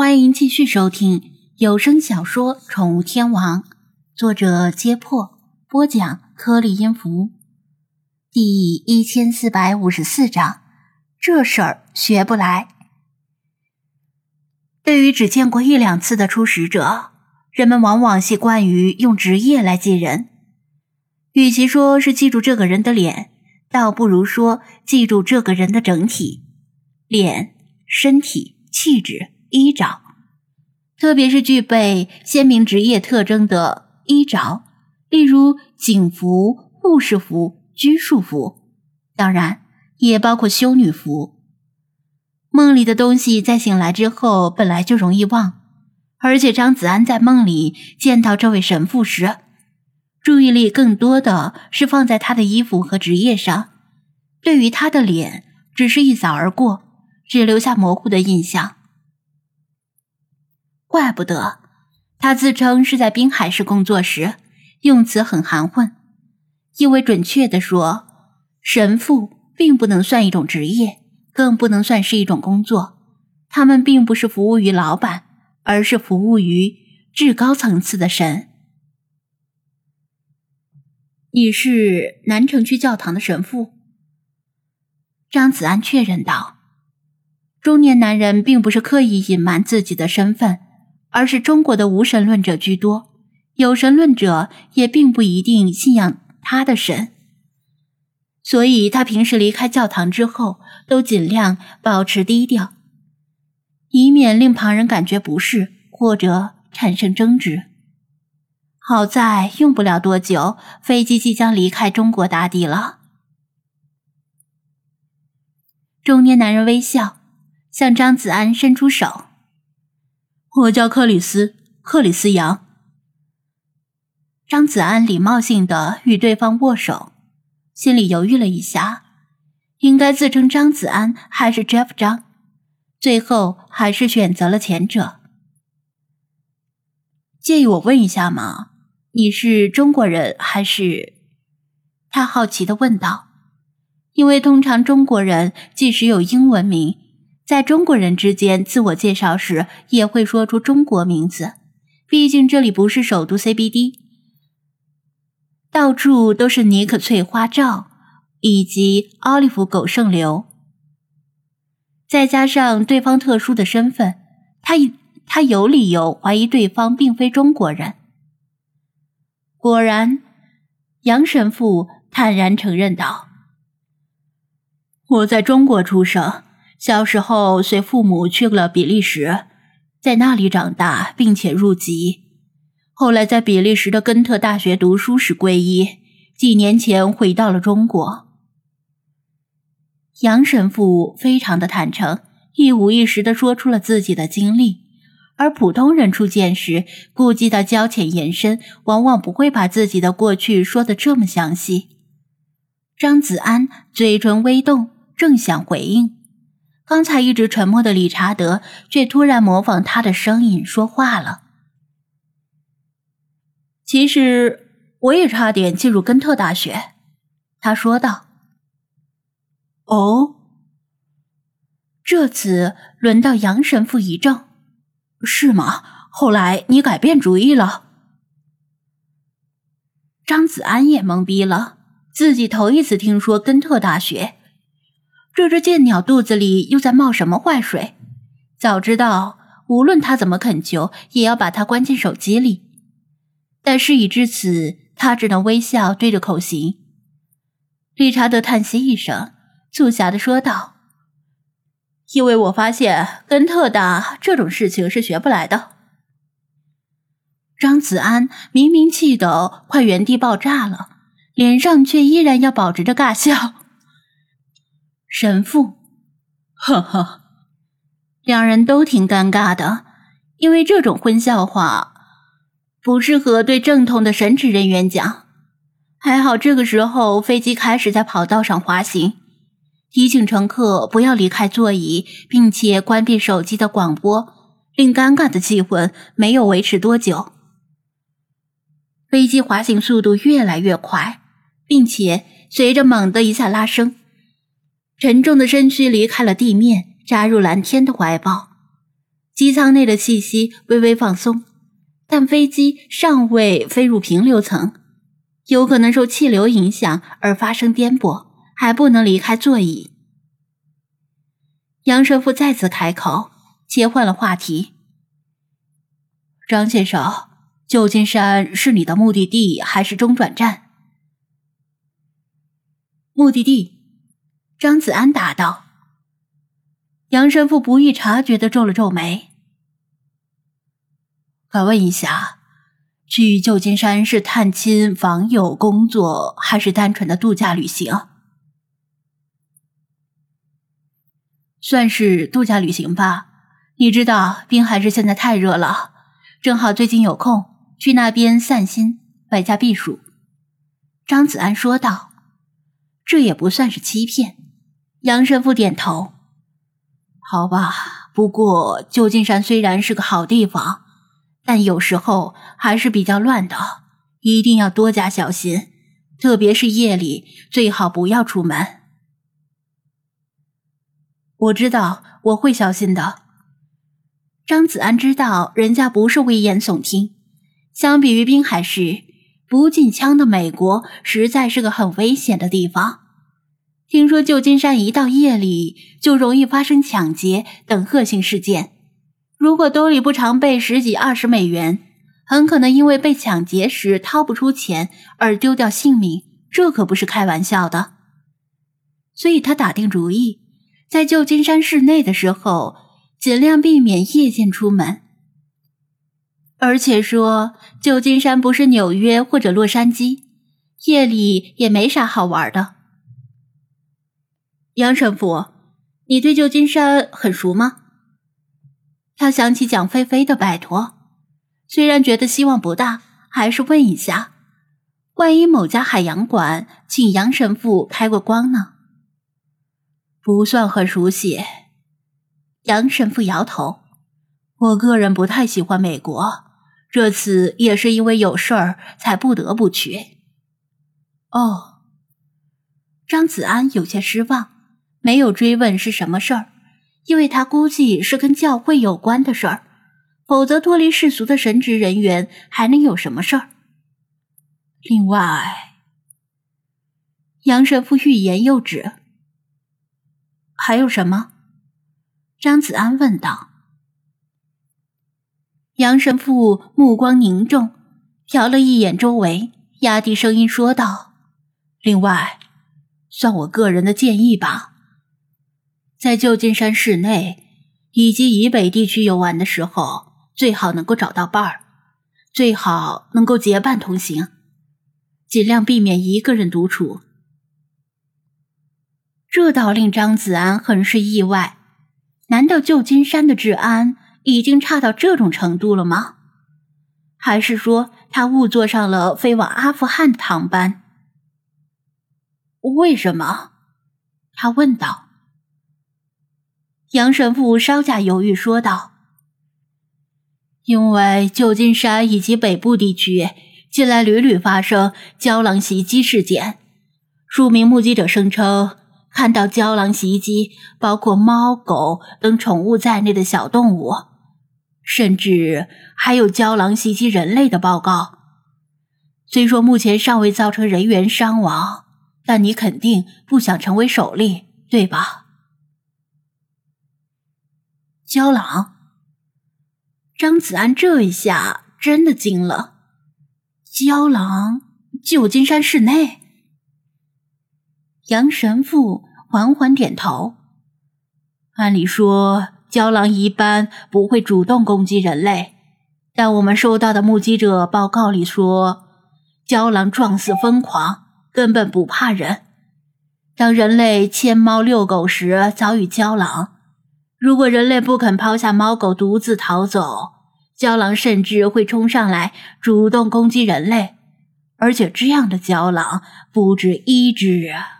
欢迎继续收听有声小说《宠物天王》，作者：揭破，播讲：颗粒音符，第一千四百五十四章。这事儿学不来。对于只见过一两次的初始者，人们往往习惯于用职业来记人。与其说是记住这个人的脸，倒不如说记住这个人的整体：脸、身体、气质。衣着，特别是具备鲜明职业特征的衣着，例如警服、护士服、拘束服，当然也包括修女服。梦里的东西在醒来之后本来就容易忘，而且张子安在梦里见到这位神父时，注意力更多的是放在他的衣服和职业上，对于他的脸只是一扫而过，只留下模糊的印象。怪不得他自称是在滨海市工作时，用词很含混。因为准确的说，神父并不能算一种职业，更不能算是一种工作。他们并不是服务于老板，而是服务于至高层次的神。你是南城区教堂的神父？张子安确认道。中年男人并不是刻意隐瞒自己的身份。而是中国的无神论者居多，有神论者也并不一定信仰他的神，所以他平时离开教堂之后都尽量保持低调，以免令旁人感觉不适或者产生争执。好在用不了多久，飞机即将离开中国大地了。中年男人微笑，向张子安伸出手。我叫克里斯，克里斯杨。张子安礼貌性的与对方握手，心里犹豫了一下，应该自称张子安还是 Jeff 张，最后还是选择了前者。介意我问一下吗？你是中国人还是？他好奇的问道，因为通常中国人即使有英文名。在中国人之间自我介绍时，也会说出中国名字。毕竟这里不是首都 CBD，到处都是尼克翠花罩以及奥利弗狗剩流。再加上对方特殊的身份，他他有理由怀疑对方并非中国人。果然，杨神父坦然承认道：“我在中国出生。”小时候随父母去了比利时，在那里长大，并且入籍。后来在比利时的根特大学读书时皈依，几年前回到了中国。杨神父非常的坦诚，一五一十的说出了自己的经历。而普通人初见时，顾忌的交浅言深，往往不会把自己的过去说的这么详细。张子安嘴唇微动，正想回应。刚才一直沉默的理查德却突然模仿他的声音说话了。其实我也差点进入根特大学，他说道。哦，这次轮到杨神父一怔，是吗？后来你改变主意了？张子安也懵逼了，自己头一次听说根特大学。这只贱鸟肚子里又在冒什么坏水？早知道，无论他怎么恳求，也要把它关进手机里。但事已至此，他只能微笑对着口型。理查德叹息一声，促狭的说道：“因为我发现跟特大这种事情是学不来的。”张子安明明气得快原地爆炸了，脸上却依然要保持着尬笑。神父，呵呵，两人都挺尴尬的，因为这种荤笑话不适合对正统的神职人员讲。还好这个时候飞机开始在跑道上滑行，提醒乘客不要离开座椅，并且关闭手机的广播，令尴尬的气氛没有维持多久。飞机滑行速度越来越快，并且随着猛的一下拉升。沉重的身躯离开了地面，扎入蓝天的怀抱。机舱内的气息微微放松，但飞机尚未飞入平流层，有可能受气流影响而发生颠簸，还不能离开座椅。杨神父再次开口，切换了话题：“张先生，旧金山是你的目的地还是中转站？”目的地。张子安答道。杨神父不易察觉的皱了皱眉。敢问一下，去旧金山是探亲、访友、工作，还是单纯的度假旅行？算是度假旅行吧。你知道，滨海市现在太热了，正好最近有空，去那边散心，外加避暑。张子安说道：“这也不算是欺骗。”杨神父点头。好吧，不过旧金山虽然是个好地方，但有时候还是比较乱的，一定要多加小心，特别是夜里，最好不要出门。我知道，我会小心的。张子安知道人家不是危言耸听，相比于滨海市，不禁枪的美国实在是个很危险的地方。听说旧金山一到夜里就容易发生抢劫等恶性事件，如果兜里不常备十几二十美元，很可能因为被抢劫时掏不出钱而丢掉性命，这可不是开玩笑的。所以他打定主意，在旧金山市内的时候，尽量避免夜间出门。而且说，旧金山不是纽约或者洛杉矶，夜里也没啥好玩的。杨神父，你对旧金山很熟吗？他想起蒋菲菲的拜托，虽然觉得希望不大，还是问一下，万一某家海洋馆请杨神父开过光呢？不算很熟悉。杨神父摇头，我个人不太喜欢美国，这次也是因为有事儿才不得不去。哦，张子安有些失望。没有追问是什么事儿，因为他估计是跟教会有关的事儿，否则脱离世俗的神职人员还能有什么事儿？另外，杨神父欲言又止。还有什么？张子安问道。杨神父目光凝重，瞟了一眼周围，压低声音说道：“另外，算我个人的建议吧。”在旧金山市内以及以北地区游玩的时候，最好能够找到伴儿，最好能够结伴同行，尽量避免一个人独处。这倒令张子安很是意外。难道旧金山的治安已经差到这种程度了吗？还是说他误坐上了飞往阿富汗的航班？为什么？他问道。杨神父稍加犹豫说道：“因为旧金山以及北部地区近来屡屡发生胶囊袭击事件，数名目击者声称看到胶囊袭击包括猫狗等宠物在内的小动物，甚至还有胶囊袭击人类的报告。虽说目前尚未造成人员伤亡，但你肯定不想成为首例，对吧？”胶囊，张子安这一下真的惊了。胶囊，旧金山市内。杨神父缓缓点头。按理说，胶囊一般不会主动攻击人类，但我们收到的目击者报告里说，胶囊状似疯狂，根本不怕人。当人类牵猫遛狗时，遭遇胶囊。如果人类不肯抛下猫狗独自逃走，郊狼甚至会冲上来主动攻击人类，而且这样的郊狼不止一只啊！